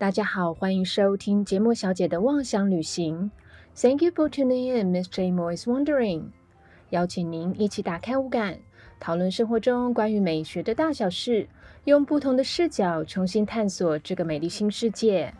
大家好，欢迎收听节目小姐的妄想旅行。Thank you for tuning in, Miss J. Mo is wondering。邀请您一起打开五感，讨论生活中关于美学的大小事，用不同的视角重新探索这个美丽新世界。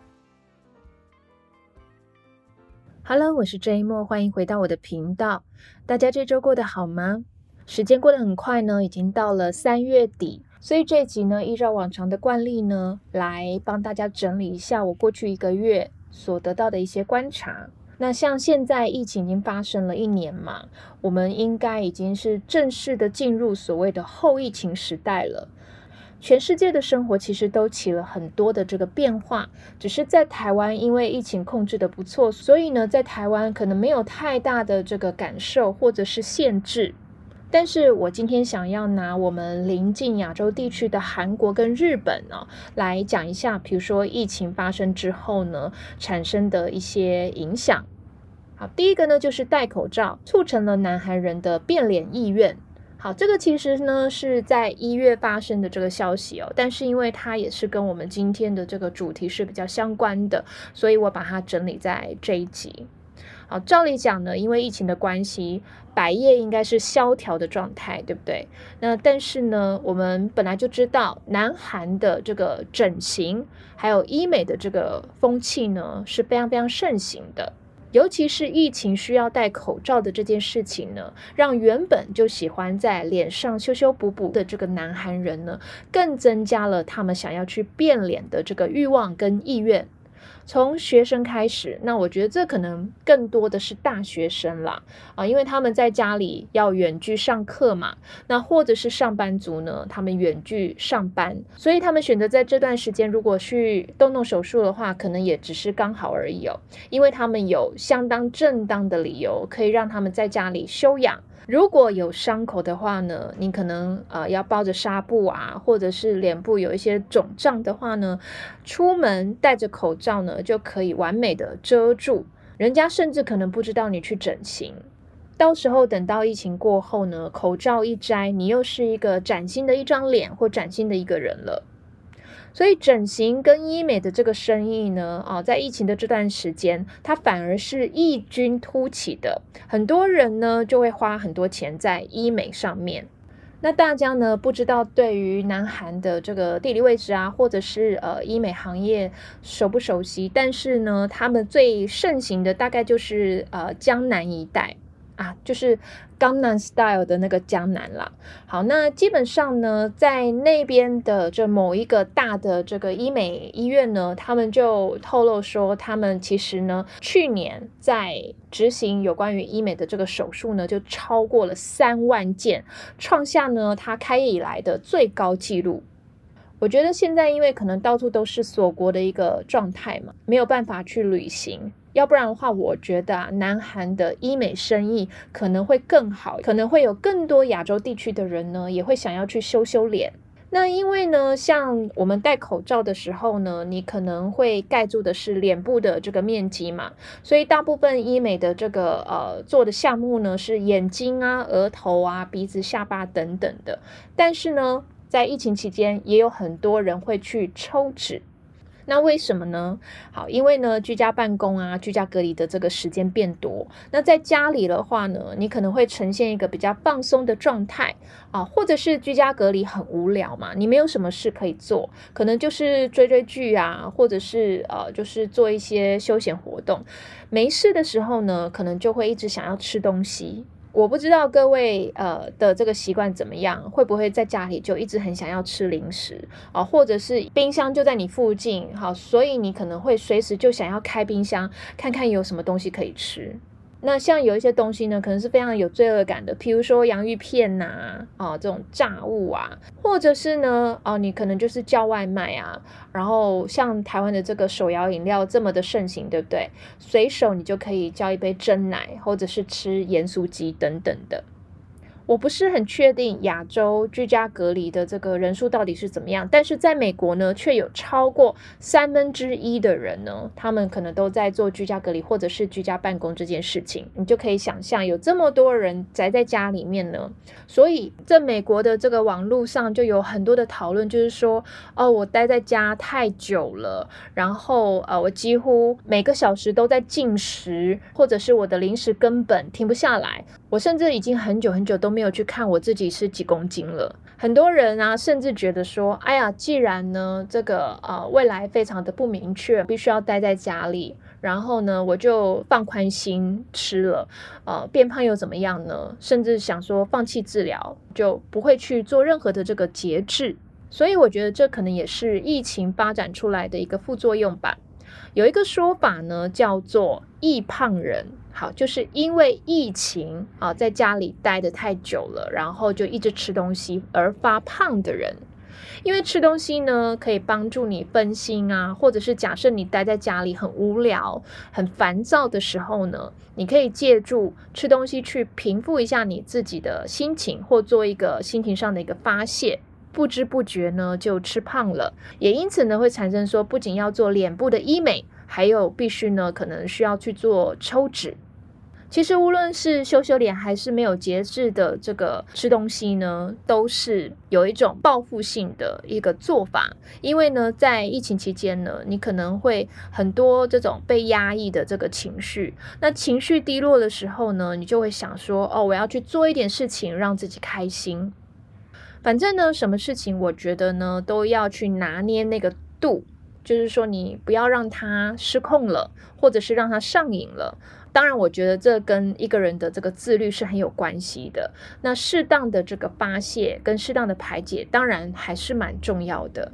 Hello，我是 J. Mo，欢迎回到我的频道。大家这周过得好吗？时间过得很快呢，已经到了三月底。所以这一集呢，依照往常的惯例呢，来帮大家整理一下我过去一个月所得到的一些观察。那像现在疫情已经发生了一年嘛，我们应该已经是正式的进入所谓的后疫情时代了。全世界的生活其实都起了很多的这个变化，只是在台湾因为疫情控制的不错，所以呢，在台湾可能没有太大的这个感受或者是限制。但是我今天想要拿我们邻近亚洲地区的韩国跟日本呢，来讲一下，比如说疫情发生之后呢，产生的一些影响。好，第一个呢就是戴口罩促成了南韩人的变脸意愿。好，这个其实呢是在一月发生的这个消息哦，但是因为它也是跟我们今天的这个主题是比较相关的，所以我把它整理在这一集。好，照理讲呢，因为疫情的关系，百业应该是萧条的状态，对不对？那但是呢，我们本来就知道，南韩的这个整形还有医美的这个风气呢是非常非常盛行的，尤其是疫情需要戴口罩的这件事情呢，让原本就喜欢在脸上修修补补的这个南韩人呢，更增加了他们想要去变脸的这个欲望跟意愿。从学生开始，那我觉得这可能更多的是大学生啦，啊，因为他们在家里要远距上课嘛，那或者是上班族呢，他们远距上班，所以他们选择在这段时间如果去动动手术的话，可能也只是刚好而已哦，因为他们有相当正当的理由可以让他们在家里休养。如果有伤口的话呢，你可能呃要包着纱布啊，或者是脸部有一些肿胀的话呢，出门戴着口罩呢就可以完美的遮住，人家甚至可能不知道你去整形。到时候等到疫情过后呢，口罩一摘，你又是一个崭新的一张脸或崭新的一个人了。所以整形跟医美的这个生意呢，啊，在疫情的这段时间，它反而是异军突起的。很多人呢就会花很多钱在医美上面。那大家呢不知道对于南韩的这个地理位置啊，或者是呃医美行业熟不熟悉？但是呢，他们最盛行的大概就是呃江南一带。啊，就是江南 style 的那个江南啦。好，那基本上呢，在那边的这某一个大的这个医美医院呢，他们就透露说，他们其实呢，去年在执行有关于医美的这个手术呢，就超过了三万件，创下呢他开业以来的最高纪录。我觉得现在因为可能到处都是锁国的一个状态嘛，没有办法去旅行。要不然的话，我觉得啊，南韩的医美生意可能会更好，可能会有更多亚洲地区的人呢，也会想要去修修脸。那因为呢，像我们戴口罩的时候呢，你可能会盖住的是脸部的这个面积嘛，所以大部分医美的这个呃做的项目呢，是眼睛啊、额头啊、鼻子、下巴等等的。但是呢，在疫情期间，也有很多人会去抽脂。那为什么呢？好，因为呢，居家办公啊，居家隔离的这个时间变多。那在家里的话呢，你可能会呈现一个比较放松的状态啊，或者是居家隔离很无聊嘛，你没有什么事可以做，可能就是追追剧啊，或者是呃，就是做一些休闲活动。没事的时候呢，可能就会一直想要吃东西。我不知道各位呃的这个习惯怎么样，会不会在家里就一直很想要吃零食啊，或者是冰箱就在你附近，好，所以你可能会随时就想要开冰箱看看有什么东西可以吃。那像有一些东西呢，可能是非常有罪恶感的，譬如说洋芋片呐，啊这种炸物啊，或者是呢，哦你可能就是叫外卖啊，然后像台湾的这个手摇饮料这么的盛行，对不对？随手你就可以叫一杯真奶，或者是吃盐酥鸡等等的。我不是很确定亚洲居家隔离的这个人数到底是怎么样，但是在美国呢，却有超过三分之一的人呢，他们可能都在做居家隔离或者是居家办公这件事情。你就可以想象，有这么多人宅在家里面呢，所以在美国的这个网络上就有很多的讨论，就是说，哦，我待在家太久了，然后呃，我几乎每个小时都在进食，或者是我的零食根本停不下来，我甚至已经很久很久都没。有去看我自己是几公斤了。很多人啊，甚至觉得说，哎呀，既然呢这个呃未来非常的不明确，必须要待在家里，然后呢我就放宽心吃了，呃变胖又怎么样呢？甚至想说放弃治疗，就不会去做任何的这个节制。所以我觉得这可能也是疫情发展出来的一个副作用吧。有一个说法呢，叫做易胖人。好，就是因为疫情啊，在家里待的太久了，然后就一直吃东西而发胖的人。因为吃东西呢，可以帮助你分心啊，或者是假设你待在家里很无聊、很烦躁的时候呢，你可以借助吃东西去平复一下你自己的心情，或做一个心情上的一个发泄。不知不觉呢，就吃胖了，也因此呢，会产生说，不仅要做脸部的医美，还有必须呢，可能需要去做抽脂。其实无论是修修脸还是没有节制的这个吃东西呢，都是有一种报复性的一个做法。因为呢，在疫情期间呢，你可能会很多这种被压抑的这个情绪，那情绪低落的时候呢，你就会想说，哦，我要去做一点事情让自己开心。反正呢，什么事情我觉得呢，都要去拿捏那个度，就是说你不要让它失控了，或者是让它上瘾了。当然，我觉得这跟一个人的这个自律是很有关系的。那适当的这个发泄跟适当的排解，当然还是蛮重要的。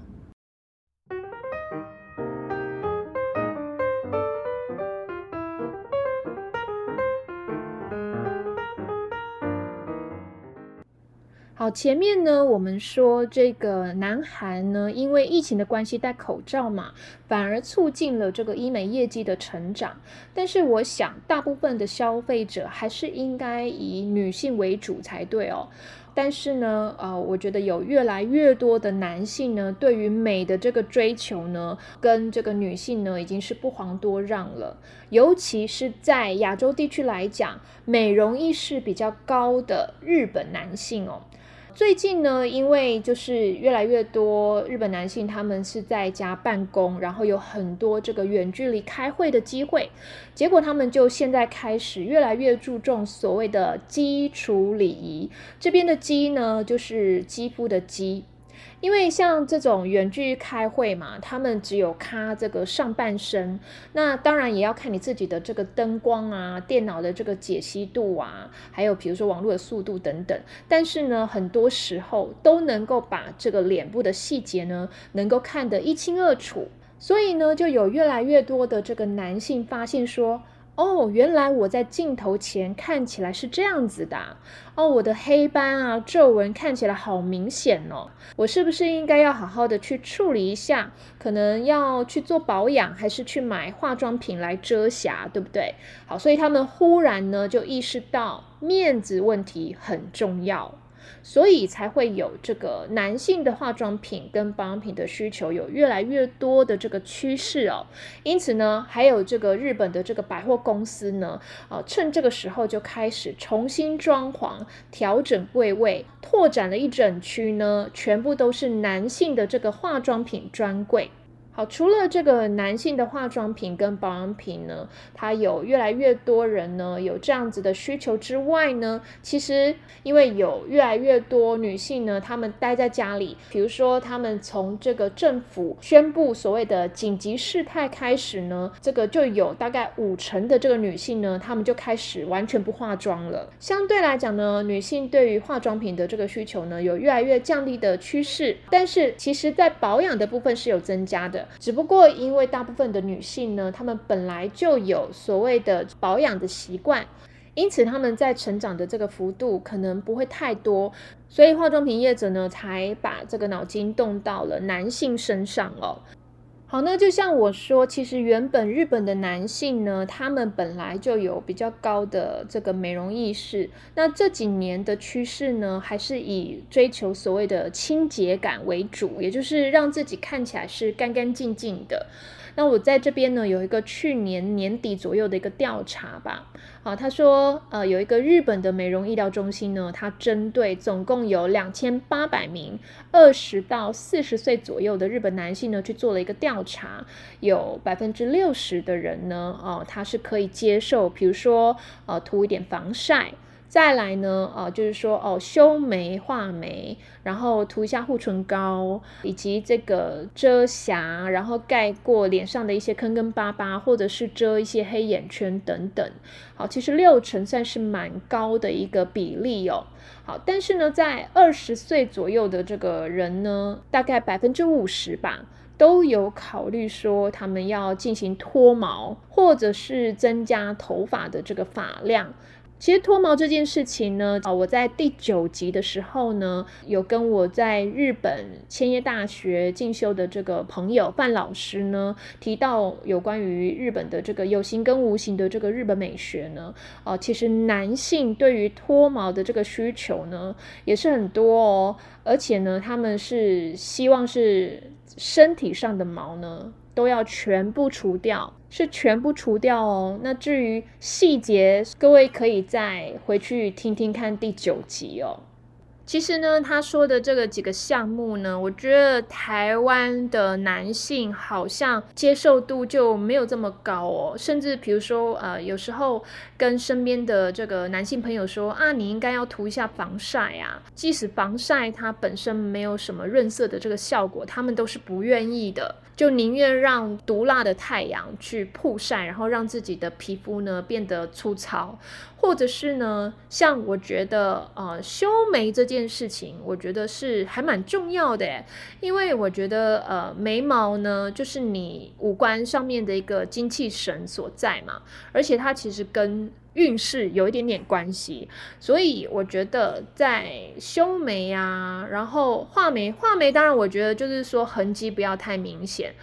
好，前面呢，我们说这个南韩呢，因为疫情的关系戴口罩嘛，反而促进了这个医美业绩的成长。但是我想，大部分的消费者还是应该以女性为主才对哦。但是呢，呃，我觉得有越来越多的男性呢，对于美的这个追求呢，跟这个女性呢，已经是不遑多让了。尤其是在亚洲地区来讲，美容意识比较高的日本男性哦。最近呢，因为就是越来越多日本男性，他们是在家办公，然后有很多这个远距离开会的机会，结果他们就现在开始越来越注重所谓的基础礼仪。这边的“基”呢，就是肌肤的“肌”。因为像这种远距开会嘛，他们只有卡这个上半身，那当然也要看你自己的这个灯光啊、电脑的这个解析度啊，还有比如说网络的速度等等。但是呢，很多时候都能够把这个脸部的细节呢，能够看得一清二楚。所以呢，就有越来越多的这个男性发现说。哦，原来我在镜头前看起来是这样子的哦，我的黑斑啊、皱纹看起来好明显哦，我是不是应该要好好的去处理一下？可能要去做保养，还是去买化妆品来遮瑕，对不对？好，所以他们忽然呢就意识到面子问题很重要。所以才会有这个男性的化妆品跟保养品的需求有越来越多的这个趋势哦。因此呢，还有这个日本的这个百货公司呢，啊，趁这个时候就开始重新装潢、调整柜位，拓展了一整区呢，全部都是男性的这个化妆品专柜。好，除了这个男性的化妆品跟保养品呢，它有越来越多人呢有这样子的需求之外呢，其实因为有越来越多女性呢，她们待在家里，比如说她们从这个政府宣布所谓的紧急事态开始呢，这个就有大概五成的这个女性呢，她们就开始完全不化妆了。相对来讲呢，女性对于化妆品的这个需求呢，有越来越降低的趋势，但是其实在保养的部分是有增加的。只不过因为大部分的女性呢，她们本来就有所谓的保养的习惯，因此她们在成长的这个幅度可能不会太多，所以化妆品业者呢才把这个脑筋动到了男性身上哦。好，那就像我说，其实原本日本的男性呢，他们本来就有比较高的这个美容意识。那这几年的趋势呢，还是以追求所谓的清洁感为主，也就是让自己看起来是干干净净的。那我在这边呢，有一个去年年底左右的一个调查吧。啊，他说，呃，有一个日本的美容医疗中心呢，它针对总共有两千八百名二十到四十岁左右的日本男性呢，去做了一个调调查，有百分之六十的人呢，哦，他是可以接受，比如说，呃，涂一点防晒。再来呢，呃，就是说哦，修眉、画眉，然后涂一下护唇膏，以及这个遮瑕，然后盖过脸上的一些坑坑巴巴，或者是遮一些黑眼圈等等。好，其实六成算是蛮高的一个比例哦。好，但是呢，在二十岁左右的这个人呢，大概百分之五十吧，都有考虑说他们要进行脱毛，或者是增加头发的这个发量。其实脱毛这件事情呢，啊，我在第九集的时候呢，有跟我在日本千叶大学进修的这个朋友范老师呢，提到有关于日本的这个有形跟无形的这个日本美学呢，啊，其实男性对于脱毛的这个需求呢，也是很多哦，而且呢，他们是希望是身体上的毛呢。都要全部除掉，是全部除掉哦。那至于细节，各位可以再回去听听看第九集哦。其实呢，他说的这个几个项目呢，我觉得台湾的男性好像接受度就没有这么高哦。甚至比如说，呃，有时候跟身边的这个男性朋友说啊，你应该要涂一下防晒啊。即使防晒它本身没有什么润色的这个效果，他们都是不愿意的。就宁愿让毒辣的太阳去曝晒，然后让自己的皮肤呢变得粗糙，或者是呢，像我觉得呃修眉这件件事情，我觉得是还蛮重要的，因为我觉得呃眉毛呢就是你五官上面的一个精气神所在嘛，而且它其实跟运势有一点点关系，所以我觉得在修眉啊，然后画眉，画眉当然我觉得就是说痕迹不要太明显，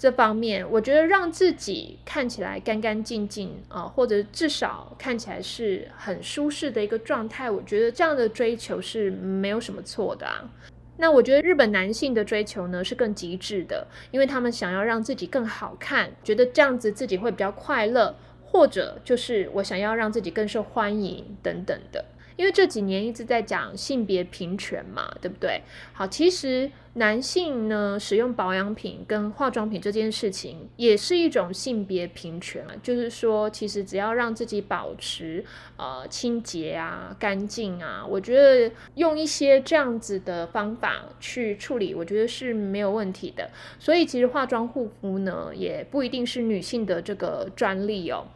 这方面我觉得让自己看起来干干净净啊，或者至少看起来是很舒适的一个状态，我觉得这样的追求是没有什么错的啊。那我觉得日本男性的追求呢是更极致的，因为他们想要让自己更好看，觉得这样子自己会比较快乐。或者就是我想要让自己更受欢迎等等的，因为这几年一直在讲性别平权嘛，对不对？好，其实男性呢使用保养品跟化妆品这件事情也是一种性别平权啊，就是说其实只要让自己保持呃清洁啊、干净啊，我觉得用一些这样子的方法去处理，我觉得是没有问题的。所以其实化妆护肤呢，也不一定是女性的这个专利哦。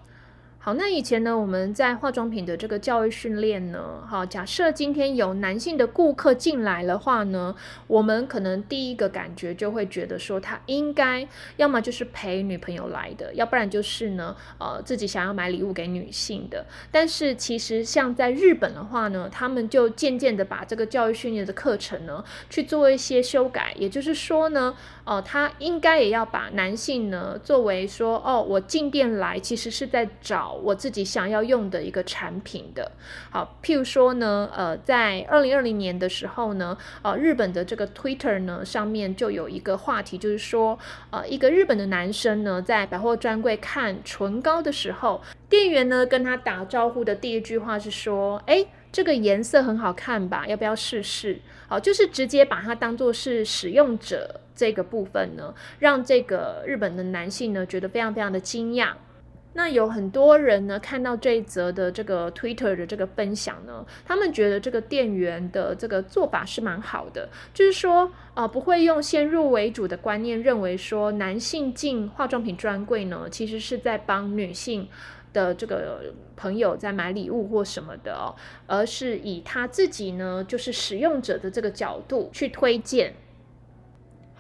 好，那以前呢，我们在化妆品的这个教育训练呢，好，假设今天有男性的顾客进来的话呢，我们可能第一个感觉就会觉得说，他应该要么就是陪女朋友来的，要不然就是呢，呃，自己想要买礼物给女性的。但是其实像在日本的话呢，他们就渐渐的把这个教育训练的课程呢去做一些修改，也就是说呢，哦，他应该也要把男性呢作为说，哦，我进店来其实是在找。我自己想要用的一个产品的，好，譬如说呢，呃，在二零二零年的时候呢，呃，日本的这个 Twitter 呢上面就有一个话题，就是说，呃，一个日本的男生呢在百货专柜看唇膏的时候，店员呢跟他打招呼的第一句话是说，哎，这个颜色很好看吧，要不要试试？好，就是直接把它当做是使用者这个部分呢，让这个日本的男性呢觉得非常非常的惊讶。那有很多人呢，看到这一则的这个 Twitter 的这个分享呢，他们觉得这个店员的这个做法是蛮好的，就是说，呃，不会用先入为主的观念，认为说男性进化妆品专柜呢，其实是在帮女性的这个朋友在买礼物或什么的哦，而是以他自己呢，就是使用者的这个角度去推荐。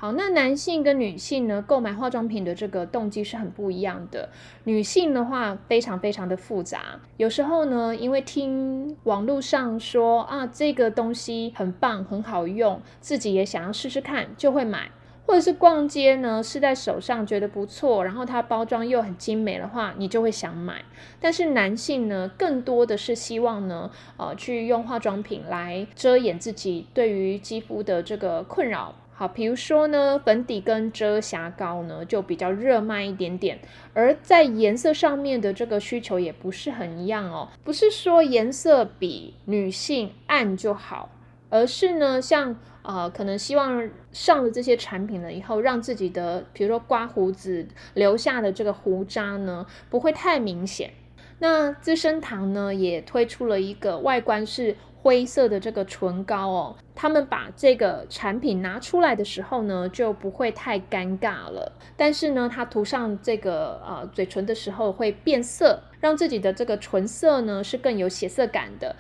好，那男性跟女性呢，购买化妆品的这个动机是很不一样的。女性的话，非常非常的复杂。有时候呢，因为听网络上说啊，这个东西很棒，很好用，自己也想要试试看，就会买。或者是逛街呢，试在手上觉得不错，然后它包装又很精美的话，你就会想买。但是男性呢，更多的是希望呢，呃，去用化妆品来遮掩自己对于肌肤的这个困扰。好，比如说呢，粉底跟遮瑕膏呢，就比较热卖一点点。而在颜色上面的这个需求也不是很一样哦，不是说颜色比女性暗就好，而是呢，像。呃，可能希望上了这些产品了以后，让自己的，比如说刮胡子留下的这个胡渣呢，不会太明显。那资生堂呢，也推出了一个外观是灰色的这个唇膏哦，他们把这个产品拿出来的时候呢，就不会太尴尬了。但是呢，它涂上这个呃嘴唇的时候会变色，让自己的这个唇色呢是更有血色感的。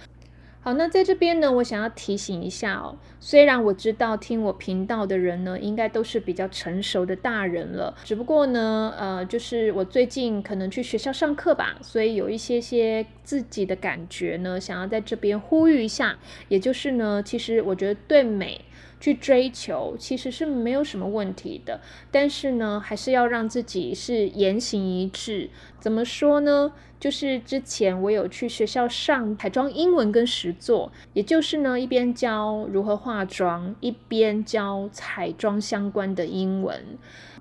好，那在这边呢，我想要提醒一下哦。虽然我知道听我频道的人呢，应该都是比较成熟的大人了，只不过呢，呃，就是我最近可能去学校上课吧，所以有一些些自己的感觉呢，想要在这边呼吁一下。也就是呢，其实我觉得对美去追求其实是没有什么问题的，但是呢，还是要让自己是言行一致。怎么说呢？就是之前我有去学校上彩妆英文跟实作，也就是呢一边教如何化妆，一边教彩妆相关的英文。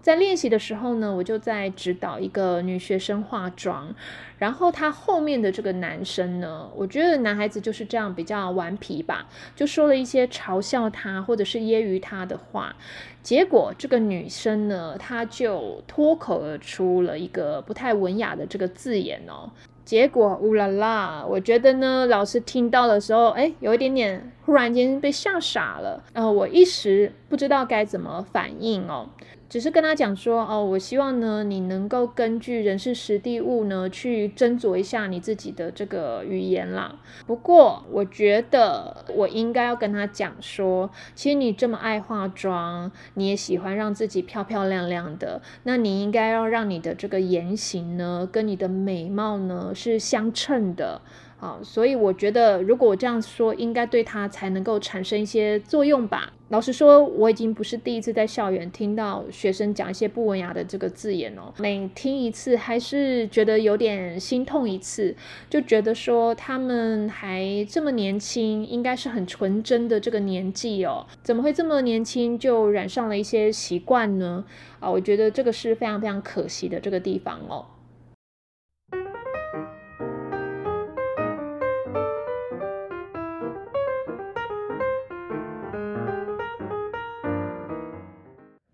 在练习的时候呢，我就在指导一个女学生化妆，然后她后面的这个男生呢，我觉得男孩子就是这样比较顽皮吧，就说了一些嘲笑她或者是揶揄她的话，结果这个女生呢，她就脱口而出了一个不太文雅的这个字眼哦。结果乌啦啦，我觉得呢，老师听到的时候，哎，有一点点忽然间被吓傻了，然后我一时不知道该怎么反应哦。只是跟他讲说，哦，我希望呢，你能够根据人事实地物呢，去斟酌一下你自己的这个语言啦。不过，我觉得我应该要跟他讲说，其实你这么爱化妆，你也喜欢让自己漂漂亮亮的，那你应该要让你的这个言行呢，跟你的美貌呢是相称的。好，所以我觉得，如果我这样说，应该对他才能够产生一些作用吧。老实说，我已经不是第一次在校园听到学生讲一些不文雅的这个字眼哦。每听一次，还是觉得有点心痛一次，就觉得说他们还这么年轻，应该是很纯真的这个年纪哦，怎么会这么年轻就染上了一些习惯呢？啊，我觉得这个是非常非常可惜的这个地方哦。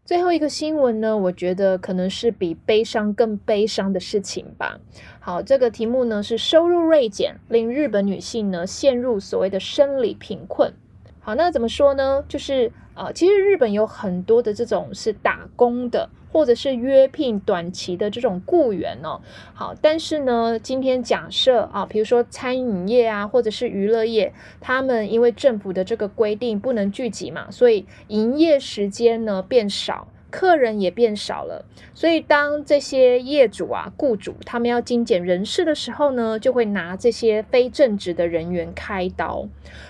最后一个新闻呢，我觉得可能是比悲伤更悲伤的事情吧。好，这个题目呢是收入锐减，令日本女性呢陷入所谓的生理贫困。好，那怎么说呢？就是呃，其实日本有很多的这种是打工的。或者是约聘短期的这种雇员哦，好，但是呢，今天假设啊，比如说餐饮业啊，或者是娱乐业，他们因为政府的这个规定不能聚集嘛，所以营业时间呢变少，客人也变少了，所以当这些业主啊、雇主他们要精简人事的时候呢，就会拿这些非正职的人员开刀，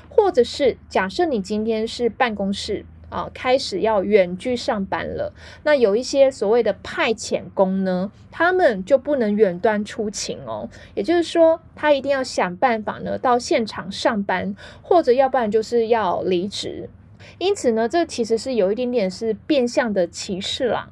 或者是假设你今天是办公室。啊，开始要远距上班了。那有一些所谓的派遣工呢，他们就不能远端出勤哦。也就是说，他一定要想办法呢到现场上班，或者要不然就是要离职。因此呢，这其实是有一点点是变相的歧视啦。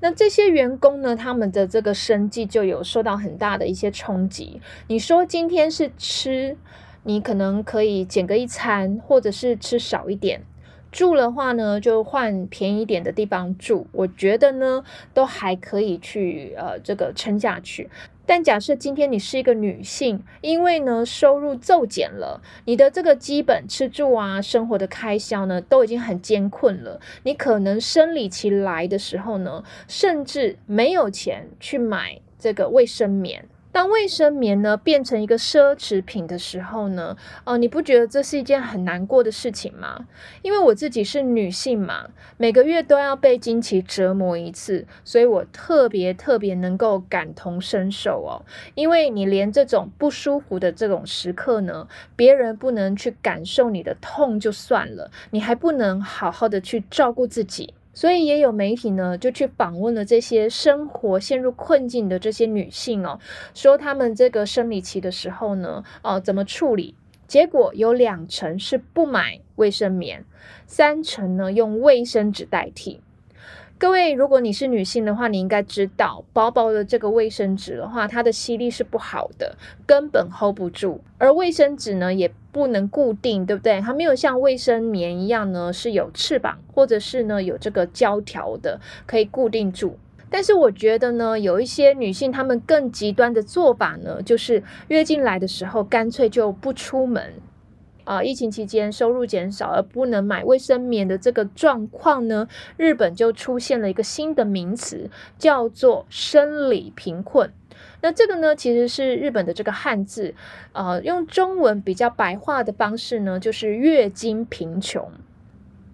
那这些员工呢，他们的这个生计就有受到很大的一些冲击。你说今天是吃，你可能可以减个一餐，或者是吃少一点。住的话呢，就换便宜点的地方住，我觉得呢，都还可以去呃这个撑下去。但假设今天你是一个女性，因为呢收入骤减了，你的这个基本吃住啊生活的开销呢都已经很艰困了，你可能生理期来的时候呢，甚至没有钱去买这个卫生棉。当卫生棉呢变成一个奢侈品的时候呢，哦，你不觉得这是一件很难过的事情吗？因为我自己是女性嘛，每个月都要被经期折磨一次，所以我特别特别能够感同身受哦。因为你连这种不舒服的这种时刻呢，别人不能去感受你的痛就算了，你还不能好好的去照顾自己。所以也有媒体呢，就去访问了这些生活陷入困境的这些女性哦，说她们这个生理期的时候呢，哦怎么处理？结果有两成是不买卫生棉，三成呢用卫生纸代替。各位，如果你是女性的话，你应该知道，薄薄的这个卫生纸的话，它的吸力是不好的，根本 hold 不住。而卫生纸呢，也不能固定，对不对？它没有像卫生棉一样呢，是有翅膀，或者是呢有这个胶条的，可以固定住。但是我觉得呢，有一些女性她们更极端的做法呢，就是月经来的时候，干脆就不出门。啊，疫情期间收入减少而不能买卫生棉的这个状况呢，日本就出现了一个新的名词，叫做生理贫困。那这个呢，其实是日本的这个汉字，呃，用中文比较白话的方式呢，就是月经贫穷。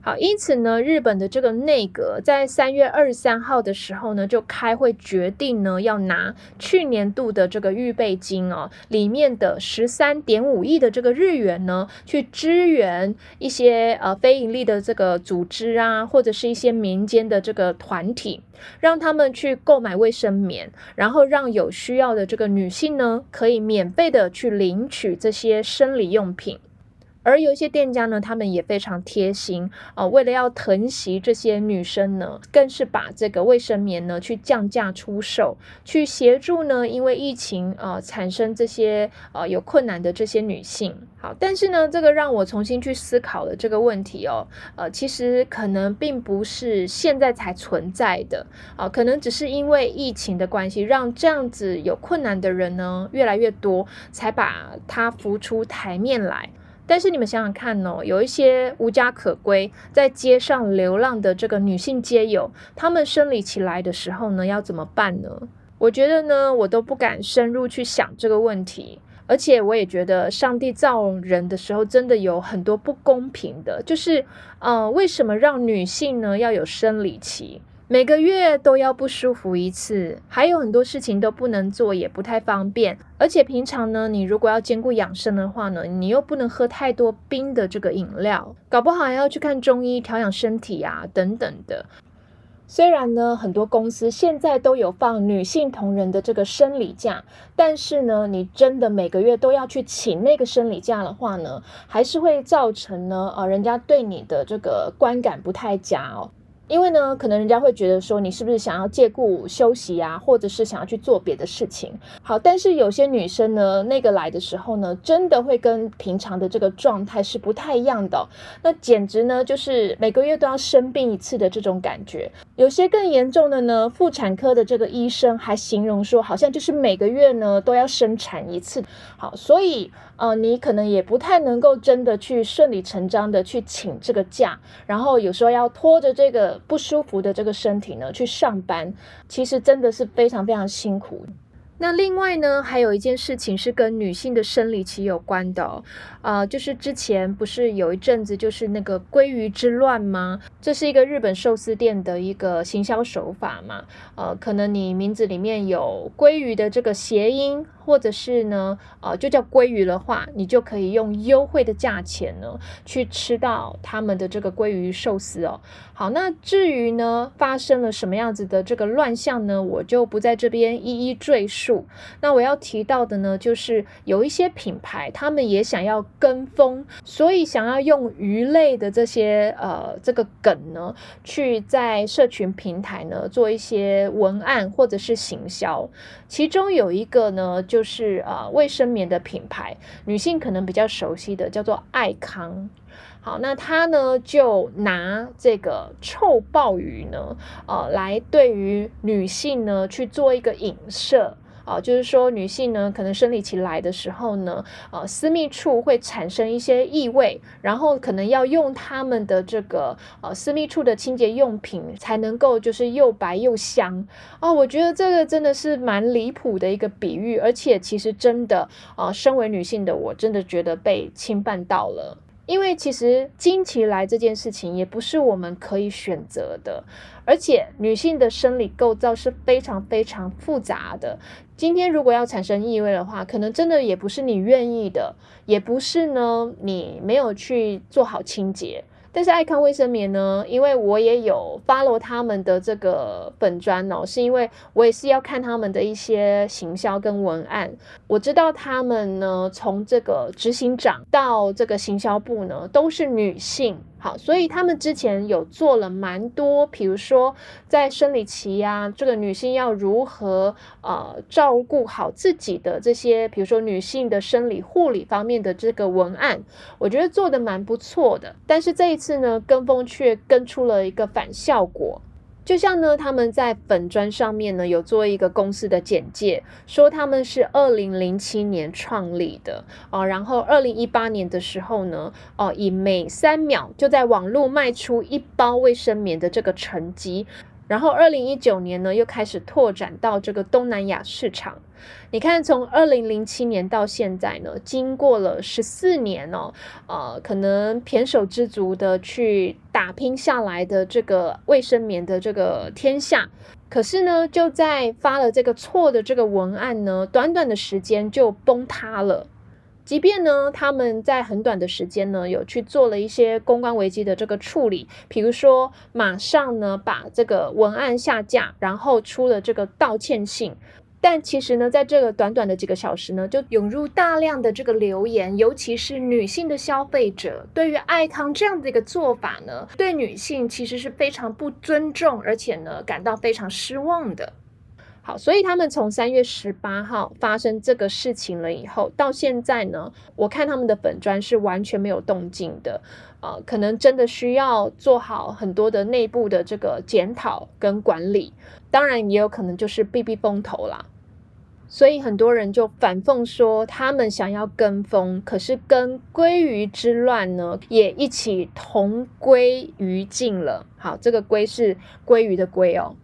好，因此呢，日本的这个内阁在三月二十三号的时候呢，就开会决定呢，要拿去年度的这个预备金哦，里面的十三点五亿的这个日元呢，去支援一些呃非盈利的这个组织啊，或者是一些民间的这个团体，让他们去购买卫生棉，然后让有需要的这个女性呢，可以免费的去领取这些生理用品。而有一些店家呢，他们也非常贴心啊，为了要疼惜这些女生呢，更是把这个卫生棉呢去降价出售，去协助呢，因为疫情啊产生这些呃有困难的这些女性。好，但是呢，这个让我重新去思考了这个问题哦，呃，其实可能并不是现在才存在的啊，可能只是因为疫情的关系，让这样子有困难的人呢越来越多，才把它浮出台面来。但是你们想想看哦，有一些无家可归，在街上流浪的这个女性街友，她们生理期来的时候呢，要怎么办呢？我觉得呢，我都不敢深入去想这个问题，而且我也觉得上帝造人的时候，真的有很多不公平的，就是，呃，为什么让女性呢要有生理期？每个月都要不舒服一次，还有很多事情都不能做，也不太方便。而且平常呢，你如果要兼顾养生的话呢，你又不能喝太多冰的这个饮料，搞不好还要去看中医调养身体啊，等等的。虽然呢，很多公司现在都有放女性同仁的这个生理假，但是呢，你真的每个月都要去请那个生理假的话呢，还是会造成呢，呃，人家对你的这个观感不太佳哦。因为呢，可能人家会觉得说你是不是想要借故休息啊，或者是想要去做别的事情。好，但是有些女生呢，那个来的时候呢，真的会跟平常的这个状态是不太一样的。那简直呢，就是每个月都要生病一次的这种感觉。有些更严重的呢，妇产科的这个医生还形容说，好像就是每个月呢都要生产一次。好，所以呃，你可能也不太能够真的去顺理成章的去请这个假，然后有时候要拖着这个。不舒服的这个身体呢，去上班，其实真的是非常非常辛苦。那另外呢，还有一件事情是跟女性的生理期有关的，啊，就是之前不是有一阵子就是那个鲑鱼之乱吗？这是一个日本寿司店的一个行销手法嘛，呃，可能你名字里面有鲑鱼的这个谐音。或者是呢，呃，就叫鲑鱼的话，你就可以用优惠的价钱呢，去吃到他们的这个鲑鱼寿司哦。好，那至于呢，发生了什么样子的这个乱象呢，我就不在这边一一赘述。那我要提到的呢，就是有一些品牌，他们也想要跟风，所以想要用鱼类的这些呃这个梗呢，去在社群平台呢做一些文案或者是行销。其中有一个呢。就是呃卫生棉的品牌，女性可能比较熟悉的叫做爱康。好，那他呢就拿这个臭鲍鱼呢，呃，来对于女性呢去做一个影射。啊，就是说女性呢，可能生理期来的时候呢，呃，私密处会产生一些异味，然后可能要用他们的这个呃私密处的清洁用品才能够就是又白又香啊。我觉得这个真的是蛮离谱的一个比喻，而且其实真的啊，身为女性的我真的觉得被侵犯到了。因为其实经期来这件事情也不是我们可以选择的，而且女性的生理构造是非常非常复杂的。今天如果要产生异味的话，可能真的也不是你愿意的，也不是呢你没有去做好清洁，但是爱康卫生棉呢，因为我也有 follow 他们的这个粉砖哦，是因为我也是要看他们的一些行销跟文案。我知道他们呢，从这个执行长到这个行销部呢，都是女性。好，所以他们之前有做了蛮多，比如说在生理期呀，这个女性要如何呃照顾好自己的这些，比如说女性的生理护理方面的这个文案，我觉得做的蛮不错的。但是这一次呢，跟风却跟出了一个反效果。就像呢，他们在粉砖上面呢有做一个公司的简介，说他们是二零零七年创立的哦，然后二零一八年的时候呢，哦以每三秒就在网络卖出一包卫生棉的这个成绩。然后，二零一九年呢，又开始拓展到这个东南亚市场。你看，从二零零七年到现在呢，经过了十四年哦，呃，可能胼手知足的去打拼下来的这个卫生棉的这个天下，可是呢，就在发了这个错的这个文案呢，短短的时间就崩塌了。即便呢，他们在很短的时间呢，有去做了一些公关危机的这个处理，比如说马上呢把这个文案下架，然后出了这个道歉信，但其实呢，在这个短短的几个小时呢，就涌入大量的这个留言，尤其是女性的消费者，对于爱康这样的一个做法呢，对女性其实是非常不尊重，而且呢感到非常失望的。好，所以他们从三月十八号发生这个事情了以后，到现在呢，我看他们的粉砖是完全没有动静的，呃，可能真的需要做好很多的内部的这个检讨跟管理，当然也有可能就是避避风头啦。所以很多人就反讽说，他们想要跟风，可是跟鲑鱼之乱呢，也一起同归于尽了。好，这个龟是鲑鱼的龟哦。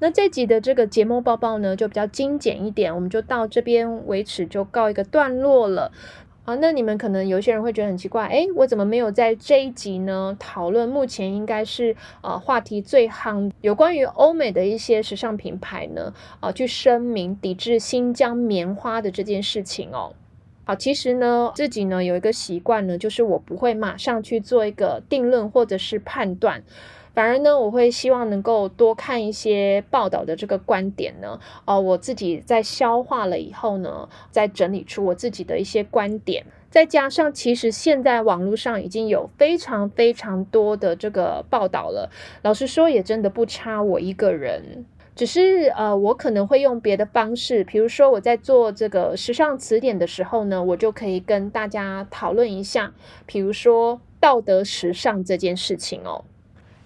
那这集的这个节目报报呢，就比较精简一点，我们就到这边为止，就告一个段落了。好，那你们可能有些人会觉得很奇怪，诶，我怎么没有在这一集呢讨论目前应该是呃话题最夯有关于欧美的一些时尚品牌呢？啊，去声明抵制新疆棉花的这件事情哦。好，其实呢，自己呢有一个习惯呢，就是我不会马上去做一个定论或者是判断。反而呢，我会希望能够多看一些报道的这个观点呢，哦，我自己在消化了以后呢，再整理出我自己的一些观点，再加上其实现在网络上已经有非常非常多的这个报道了，老实说也真的不差我一个人，只是呃，我可能会用别的方式，比如说我在做这个时尚词典的时候呢，我就可以跟大家讨论一下，比如说道德时尚这件事情哦。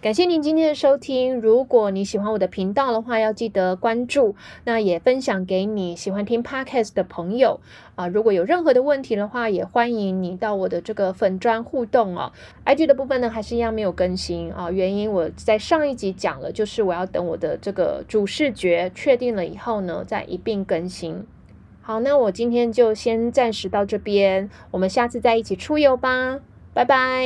感谢您今天的收听。如果你喜欢我的频道的话，要记得关注，那也分享给你喜欢听 podcast 的朋友啊。如果有任何的问题的话，也欢迎你到我的这个粉砖互动哦。IG 的部分呢，还是一样没有更新啊。原因我在上一集讲了，就是我要等我的这个主视觉确定了以后呢，再一并更新。好，那我今天就先暂时到这边，我们下次再一起出游吧，拜拜。